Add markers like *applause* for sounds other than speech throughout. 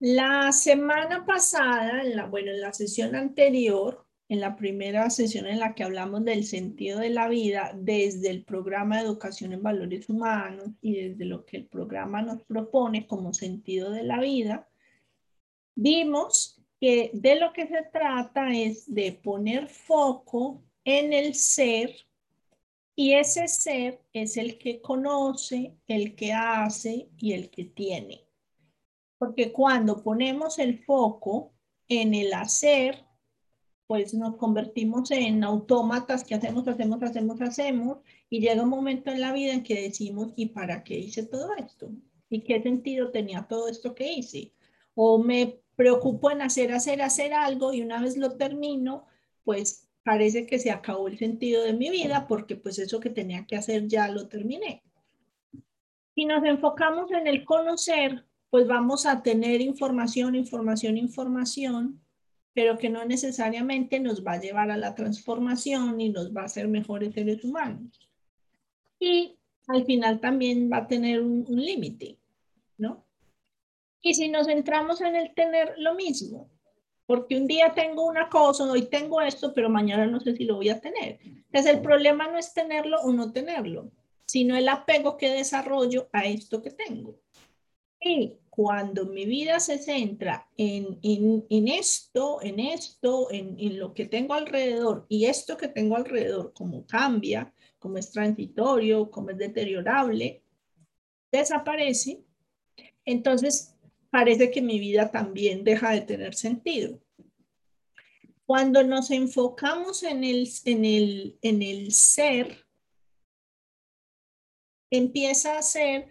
La semana pasada, en la, bueno, en la sesión anterior, en la primera sesión en la que hablamos del sentido de la vida desde el programa de educación en valores humanos y desde lo que el programa nos propone como sentido de la vida, vimos que de lo que se trata es de poner foco en el ser y ese ser es el que conoce, el que hace y el que tiene. Porque cuando ponemos el foco en el hacer, pues nos convertimos en autómatas que hacemos, hacemos, hacemos, hacemos, y llega un momento en la vida en que decimos, ¿y para qué hice todo esto? ¿Y qué sentido tenía todo esto que hice? O me preocupo en hacer, hacer, hacer algo y una vez lo termino, pues parece que se acabó el sentido de mi vida porque pues eso que tenía que hacer ya lo terminé. Si nos enfocamos en el conocer, pues vamos a tener información, información, información, pero que no necesariamente nos va a llevar a la transformación y nos va a hacer mejores seres humanos. Y al final también va a tener un, un límite, ¿no? Y si nos centramos en el tener lo mismo, porque un día tengo una cosa, hoy tengo esto, pero mañana no sé si lo voy a tener. Entonces el problema no es tenerlo o no tenerlo, sino el apego que desarrollo a esto que tengo. Y cuando mi vida se centra en, en, en esto, en esto, en, en, lo que tengo alrededor y esto que tengo alrededor, como cambia, como es transitorio, como es deteriorable, desaparece, entonces parece que mi vida también deja de tener sentido. Cuando nos enfocamos en el, en el, en el ser, empieza a ser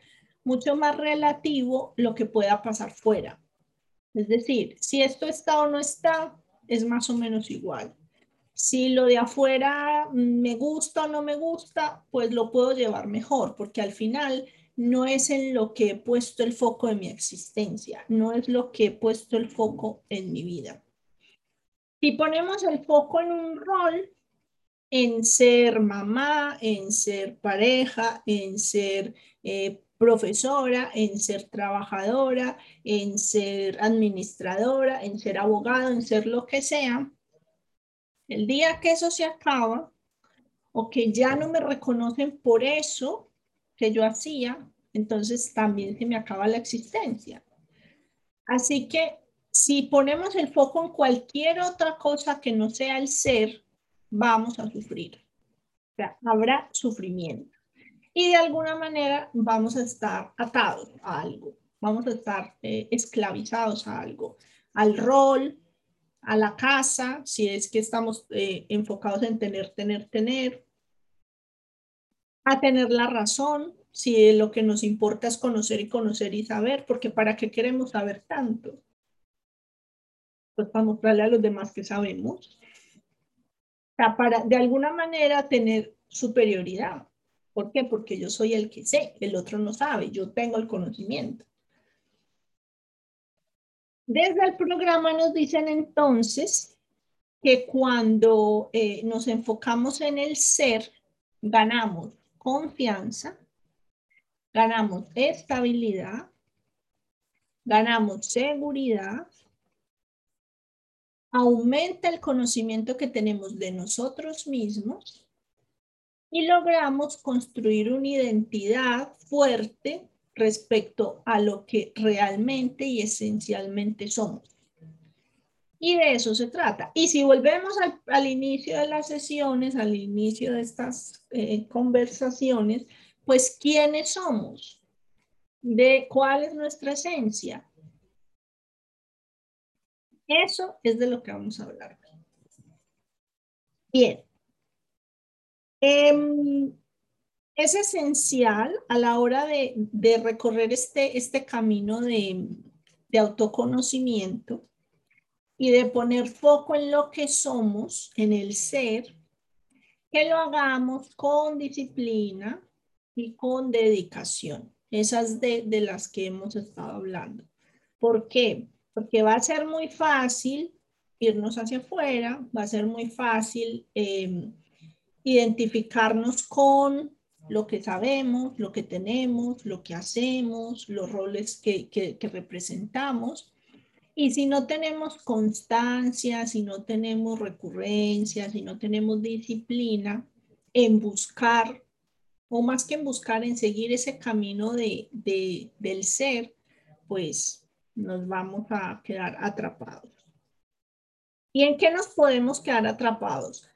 mucho más relativo lo que pueda pasar fuera. Es decir, si esto está o no está, es más o menos igual. Si lo de afuera me gusta o no me gusta, pues lo puedo llevar mejor, porque al final no es en lo que he puesto el foco de mi existencia, no es lo que he puesto el foco en mi vida. Si ponemos el foco en un rol, en ser mamá, en ser pareja, en ser eh, profesora, en ser trabajadora, en ser administradora, en ser abogado, en ser lo que sea, el día que eso se acaba o que ya no me reconocen por eso, que yo hacía, entonces también se me acaba la existencia. Así que si ponemos el foco en cualquier otra cosa que no sea el ser, vamos a sufrir. Habrá sufrimiento. Y de alguna manera vamos a estar atados a algo, vamos a estar eh, esclavizados a algo, al rol, a la casa, si es que estamos eh, enfocados en tener, tener, tener, a tener la razón, si lo que nos importa es conocer y conocer y saber, porque ¿para qué queremos saber tanto? Pues para mostrarle a los demás que sabemos. O para de alguna manera tener superioridad. ¿Por qué? Porque yo soy el que sé, el otro no sabe, yo tengo el conocimiento. Desde el programa nos dicen entonces que cuando eh, nos enfocamos en el ser, ganamos confianza, ganamos estabilidad, ganamos seguridad, aumenta el conocimiento que tenemos de nosotros mismos y logramos construir una identidad fuerte respecto a lo que realmente y esencialmente somos. Y de eso se trata. Y si volvemos al, inicio de las sesiones, al inicio de estas eh, conversaciones, pues ¿quiénes somos? ¿De cuál es nuestra esencia? Eso es de lo que vamos a hablar. Bien. Em, es esencial a la hora de, recorrer este, este camino de, de autoconocimiento y de poner foco en lo que somos, en el ser, que lo hagamos con disciplina y con dedicación. Esas de, de las que hemos estado hablando. ¿Por qué? Porque va a ser muy fácil irnos hacia afuera, va a ser muy fácil eh, identificarnos con lo que sabemos, lo que tenemos, lo que hacemos, los roles que, que, representamos. Y si no tenemos constancia, si no tenemos recurrencia, si no tenemos disciplina en buscar, o más que en buscar, en seguir ese camino de, del ser, pues nos vamos a quedar atrapados. ¿Y en qué nos podemos quedar atrapados?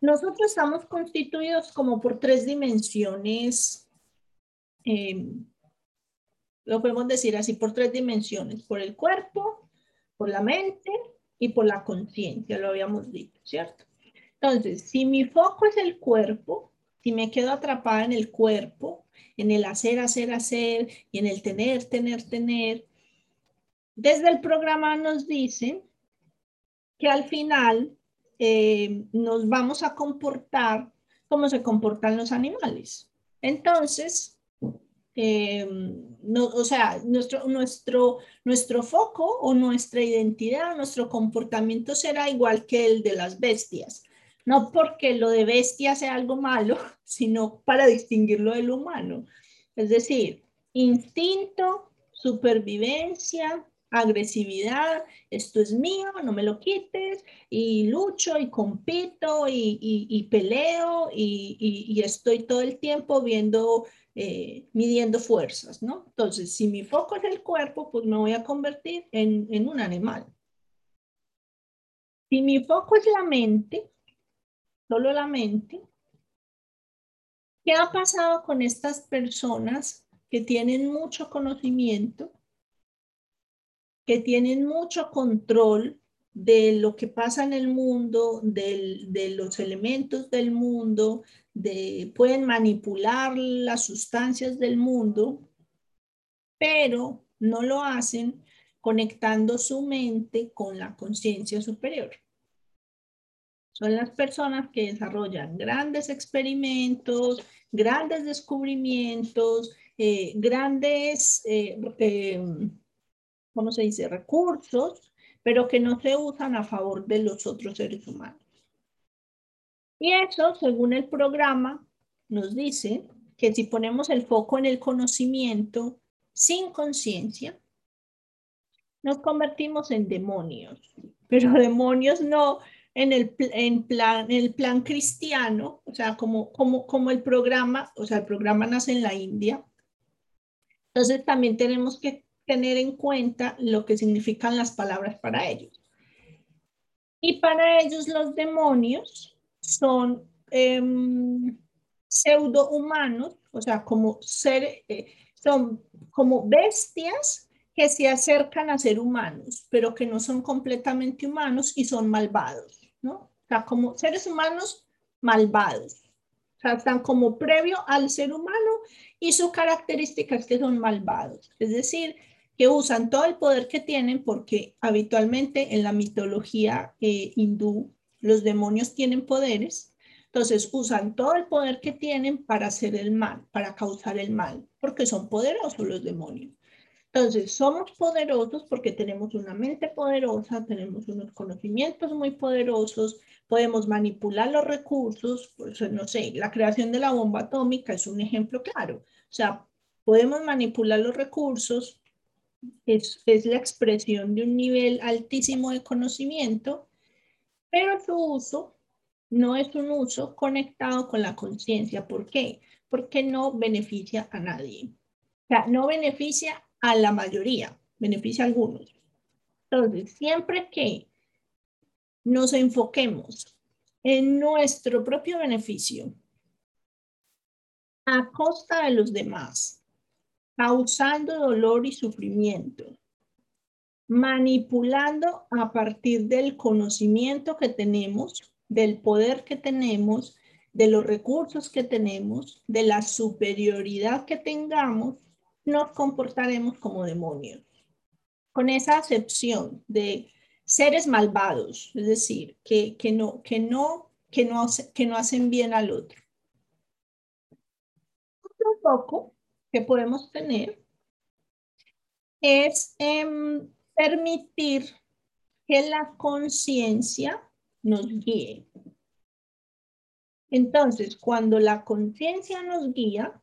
Nosotros estamos constituidos como por tres dimensiones em, lo podemos decir así por tres dimensiones, por el cuerpo, por la mente y por la conciencia, lo habíamos dicho, ¿cierto? Entonces, si mi foco es el cuerpo, si me quedo atrapada en el cuerpo, en el hacer, hacer, hacer y en el tener, tener, tener, desde el programa nos dicen que al final eh, nos vamos a comportar como se comportan los animales. Entonces, Em, no, o sea, nuestro, nuestro, nuestro foco o nuestra identidad, nuestro comportamiento será igual que el de las bestias. No porque lo de bestia sea algo malo, *laughs* sino para distinguirlo del humano. Es decir, instinto, supervivencia, agresividad, esto es mío, no me lo quites, y lucho y compito y, peleo y, y, estoy todo el tiempo viendo eh, midiendo fuerzas, ¿no? Entonces, si mi foco es el cuerpo, pues me voy a convertir en, en un animal. Si mi foco es la mente, solo la mente, ¿qué ha pasado con estas personas que tienen mucho conocimiento, que tienen mucho control de lo que pasa en el mundo, de los elementos del mundo, pueden manipular las sustancias del mundo, pero no lo hacen conectando su mente con la conciencia superior. Son las personas que desarrollan grandes experimentos, grandes descubrimientos, eh, grandes, eh, eh, ¿cómo se dice?, recursos, pero que no se usan a favor de los otros seres humanos. Y eso, según el programa, nos dice que si ponemos el foco en el conocimiento sin conciencia, nos convertimos en demonios, pero demonios no en el, en plan, el plan cristiano, o sea, como, como, como el programa, o sea, el programa nace en la India. Entonces también tenemos que tener en cuenta lo que significan las palabras para ellos. Y para ellos los demonios son eh, pseudo humanos, o sea, como ser, eh, son como bestias que se acercan a ser humanos, pero que no son completamente humanos y son malvados, ¿no? O sea, como seres humanos malvados. O sea, están como previo al ser humano y su característica es que son malvados. Es decir, que usan todo el poder que tienen porque habitualmente en la mitología eh, hindú los demonios tienen poderes, entonces usan todo el poder que tienen para hacer el mal, para causar el mal, porque son poderosos los demonios. Entonces, somos poderosos porque tenemos una mente poderosa, tenemos unos conocimientos muy poderosos, podemos manipular los recursos, pues, no sé, la creación de la bomba atómica es un ejemplo claro. O sea, podemos manipular los recursos, es, es la expresión de un nivel altísimo de conocimiento pero su uso no es un uso conectado con la conciencia. ¿Por qué? Porque no beneficia a nadie. O sea, no beneficia a la mayoría, beneficia a algunos. Entonces, siempre que nos enfoquemos en nuestro propio beneficio a costa de los demás, causando dolor y sufrimiento, manipulando a partir del conocimiento que tenemos, del poder que tenemos, de los recursos que tenemos, de la superioridad que tengamos, nos comportaremos como demonios. Con esa acepción de seres malvados, es decir, que, no, que, no, que, no, que no hacen bien al otro. Otro poco que podemos tener es em, permitir que la conciencia nos guíe. Entonces, cuando la conciencia nos guía,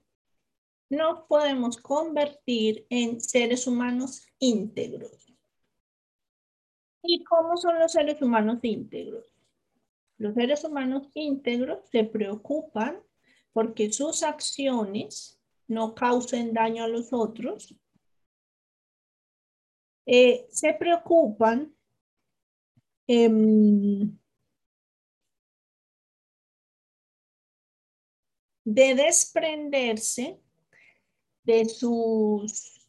nos podemos convertir en seres humanos íntegros. ¿Y cómo son los seres humanos íntegros? Los seres humanos íntegros se preocupan porque sus acciones no causen daño a los otros. Eh, se preocupan em, de desprenderse de sus,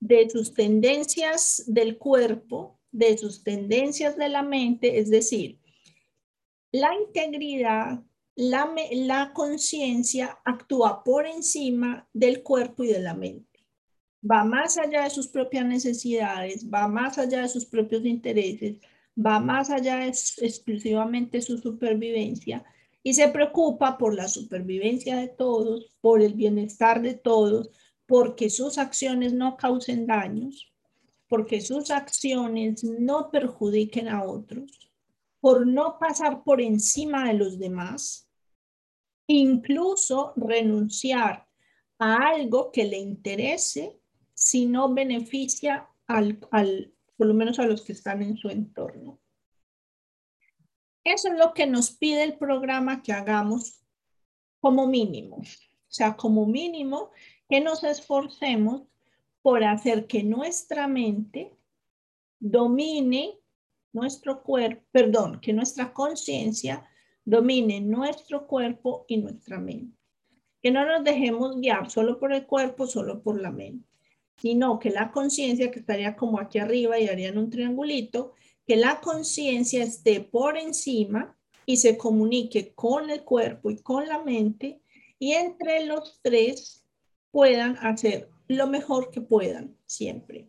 de sus tendencias del cuerpo, de sus tendencias de la mente, es decir, la integridad, la, la conciencia actúa por encima del cuerpo y de la mente. Va más allá de sus propias necesidades, va más allá de sus propios intereses, va más allá de exclusivamente su supervivencia y se preocupa por la supervivencia de todos, por el bienestar de todos, porque sus acciones no causen daños, porque sus acciones no perjudiquen a otros, por no pasar por encima de los demás, incluso renunciar a algo que le interese si no beneficia al, al, por lo menos a los que están en su entorno. Eso es lo que nos pide el programa que hagamos como mínimo. O sea, como mínimo, que nos esforcemos por hacer que nuestra mente domine nuestro cuerpo, perdón, que nuestra conciencia domine nuestro cuerpo y nuestra mente. Que no nos dejemos guiar solo por el cuerpo, solo por la mente, sino que la conciencia, que estaría como aquí arriba y harían un triangulito, que la conciencia esté por encima y se comunique con el cuerpo y con la mente y entre los tres puedan hacer lo mejor que puedan siempre.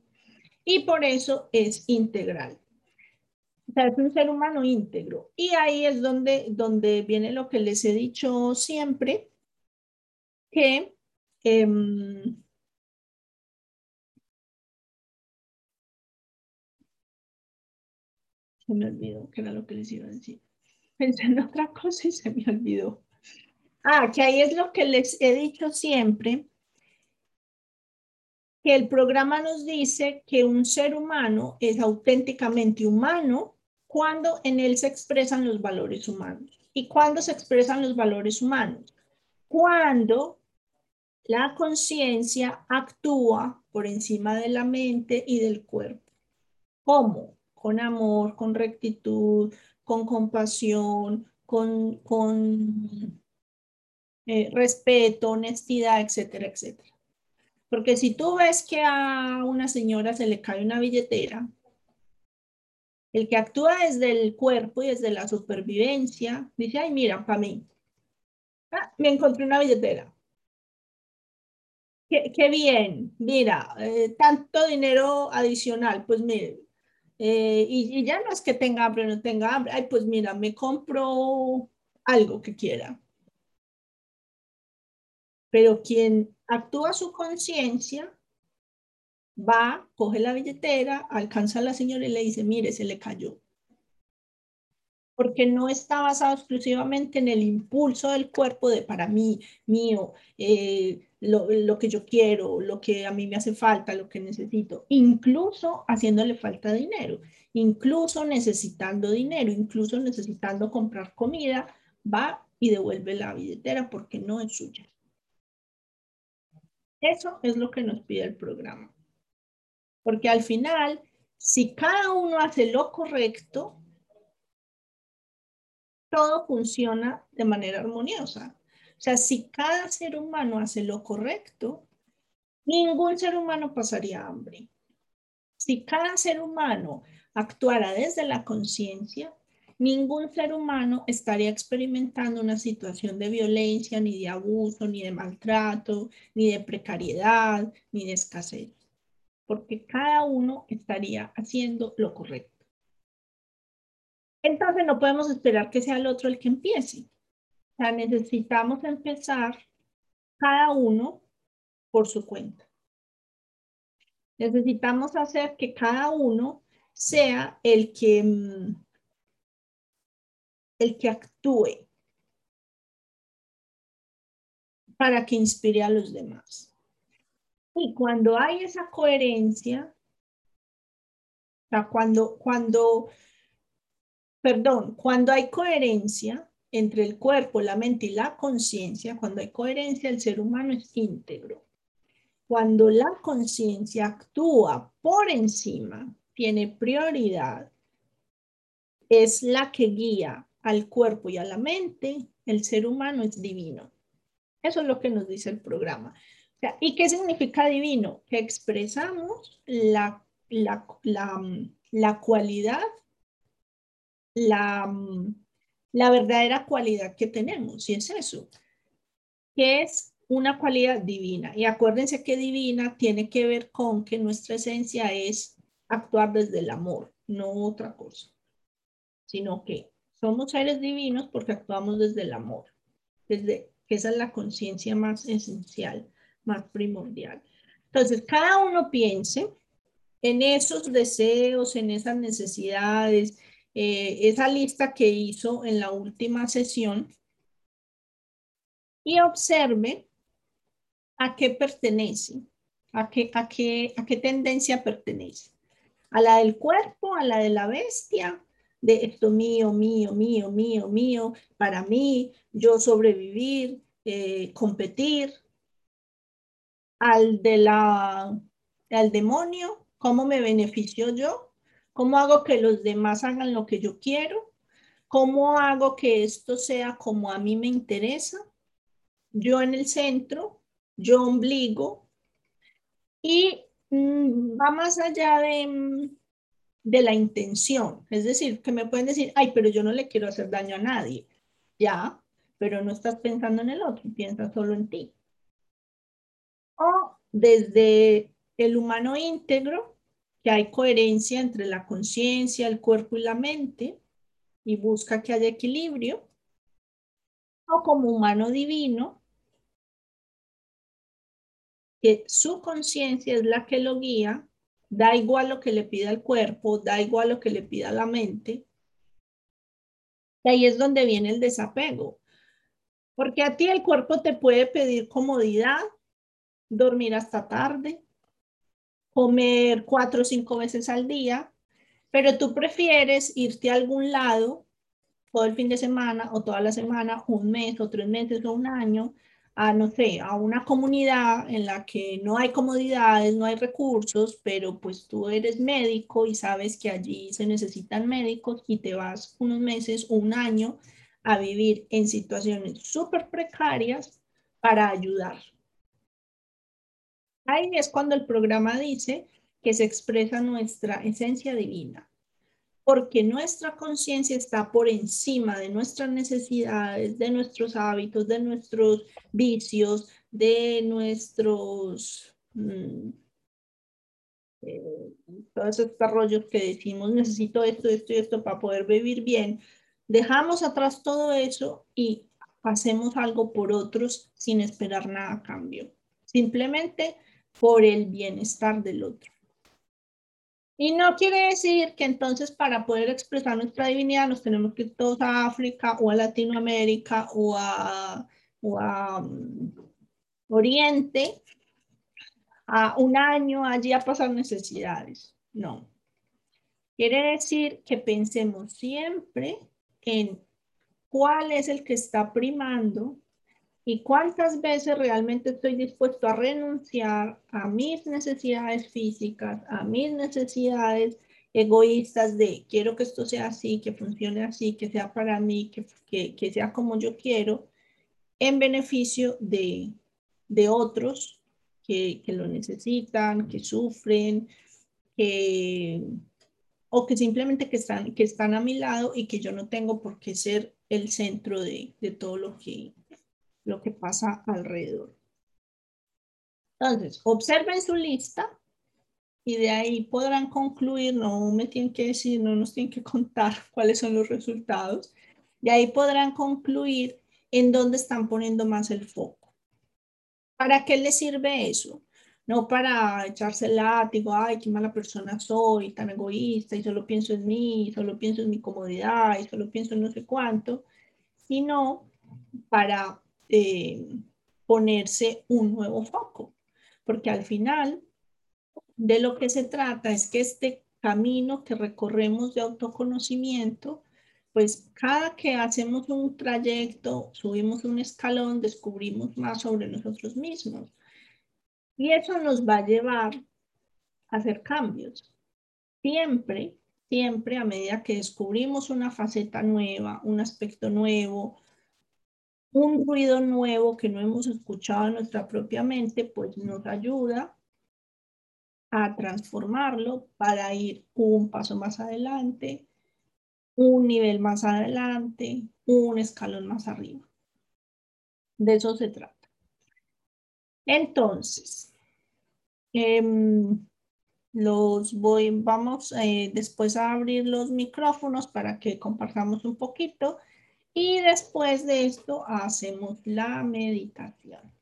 Y por eso es integral. Sea, es un ser humano íntegro. Y ahí es donde, donde viene lo que les he dicho siempre, que em, Se me olvidó que era lo que les iba a decir. Pensé en otra cosa y se me olvidó. Ah, que ahí es lo que les he dicho siempre, que el programa nos dice que un ser humano es auténticamente humano cuando en él se expresan los valores humanos. ¿Y cuándo se expresan los valores humanos? Cuando la conciencia actúa por encima de la mente y del cuerpo. ¿Cómo? con amor, con rectitud, con compasión, con, con eh, respeto, honestidad, etcétera, etcétera. Porque si tú ves que a una señora se le cae una billetera, el que actúa desde el cuerpo y desde la supervivencia, dice, ay, mira, para mí, ah, me encontré una billetera. Qué, bien, mira, eh, tanto dinero adicional, pues mire, eh, y, ya no es que tenga hambre o no tenga hambre. Ay, pues mira, me compro algo que quiera. Pero quien actúa su conciencia va, coge la billetera, alcanza a la señora y le dice, mire, se le cayó. Porque no está basado exclusivamente en el impulso del cuerpo de para mí, mío, eh, lo, que yo quiero, lo que a mí me hace falta, lo que necesito, incluso haciéndole falta dinero, incluso necesitando dinero, incluso necesitando comprar comida, va y devuelve la billetera porque no es suya. Eso es lo que nos pide el programa. Porque al final, si cada uno hace lo correcto, todo funciona de manera armoniosa. O sea, si cada ser humano hace lo correcto, ningún ser humano pasaría hambre. Si cada ser humano actuara desde la conciencia, ningún ser humano estaría experimentando una situación de violencia, ni de abuso, ni de maltrato, ni de precariedad, ni de escasez, porque cada uno estaría haciendo lo correcto. Entonces no podemos esperar que sea el otro el que empiece. O sea, necesitamos empezar cada uno por su cuenta. Necesitamos hacer que cada uno sea el que, mm, el que actúe para que inspire a los demás. Y cuando hay esa coherencia, sea, cuando, cuando, perdón, cuando hay coherencia entre el cuerpo, la mente y la conciencia, cuando hay coherencia, el ser humano es íntegro. Cuando la conciencia actúa por encima, tiene prioridad, es la que guía al cuerpo y a la mente, el ser humano es divino. Eso es lo que nos dice el programa. ¿Y qué significa divino? Que expresamos la, la, la, cualidad, la, la verdadera cualidad que tenemos, y es eso, que es una cualidad divina. Y acuérdense que divina tiene que ver con que nuestra esencia es actuar desde el amor, no otra cosa, sino que somos seres divinos porque actuamos desde el amor, desde esa es la conciencia más esencial, más primordial. Entonces, cada uno piense en esos deseos, en esas necesidades, eh, esa lista que hizo en la última sesión y observe a qué pertenece, a qué, a qué, a qué tendencia pertenece. A la del cuerpo, a la de la bestia, de esto mío, mío, mío, mío, mío, para mí, yo sobrevivir, eh, competir, al de la, al demonio, cómo me beneficio yo, cómo hago que los demás hagan lo que yo quiero, cómo hago que esto sea como a mí me interesa, yo en el centro, yo ombligo, y mm, va más allá de, mm, de la intención. Es decir, que me pueden decir, ay, pero yo no le quiero hacer daño a nadie. Ya, pero no estás pensando en el otro, piensas solo en ti. O desde el humano íntegro, que hay coherencia entre la conciencia, el cuerpo y la mente, y busca que haya equilibrio. O como humano divino, que su conciencia es la que lo guía Da igual lo que le pida el cuerpo, da igual lo que le pida la mente. Y ahí es donde viene el desapego. Porque a ti el cuerpo te puede pedir comodidad, dormir hasta tarde, comer cuatro o cinco veces al día, pero tú prefieres irte a algún lado todo el fin de semana o toda la semana, un mes o tres meses o un año, a, no sé, a una comunidad en la que no hay comodidades, no hay recursos, pero pues tú eres médico y sabes que allí se necesitan médicos y te vas unos meses o un año a vivir en situaciones súper precarias para ayudar. Ahí es cuando el programa dice que se expresa nuestra esencia divina porque nuestra conciencia está por encima de nuestras necesidades, de nuestros hábitos, de nuestros vicios, de nuestros... Mm, eh, todos estos rollos que decimos, necesito esto, esto y esto para poder vivir bien. Dejamos atrás todo eso y hacemos algo por otros sin esperar nada a cambio, simplemente por el bienestar del otro. Y no quiere decir que entonces para poder expresar nuestra divinidad nos tenemos que ir todos a África o a Latinoamérica o a, mm, Oriente a un año allí a pasar necesidades. No. Quiere decir que pensemos siempre en cuál es el que está primando y cuántas veces realmente estoy dispuesto a renunciar a mis necesidades físicas, a mis necesidades egoístas de quiero que esto sea así, que funcione así, que sea para mí, que, que, sea como yo quiero, en beneficio de, de otros que, que, lo necesitan, que sufren, que, o que simplemente que están, que están a mi lado y que yo no tengo por qué ser el centro de, de todo lo que, lo que pasa alrededor. Entonces, observen su lista y de ahí podrán concluir, no me tienen que decir, no nos tienen que contar *laughs* cuáles son los resultados, y ahí podrán concluir en dónde están poniendo más el foco. ¿Para qué les sirve eso? No para echarse el látigo, ay, qué mala persona soy, tan egoísta, y solo pienso en mí, solo pienso en mi comodidad, y solo pienso en no sé cuánto, sino para eh, ponerse un nuevo foco, porque al final de lo que se trata es que este camino que recorremos de autoconocimiento, pues cada que hacemos un trayecto, subimos un escalón, descubrimos más sobre nosotros mismos. Y eso nos va a llevar a hacer cambios. Siempre, siempre a medida que descubrimos una faceta nueva, un aspecto nuevo, un ruido nuevo que no hemos escuchado en nuestra propia mente, pues nos ayuda a transformarlo para ir un paso más adelante, un nivel más adelante, un escalón más arriba. De eso se trata. Entonces, em, los voy, vamos eh, después a abrir los micrófonos para que compartamos un poquito y después de esto hacemos la meditación.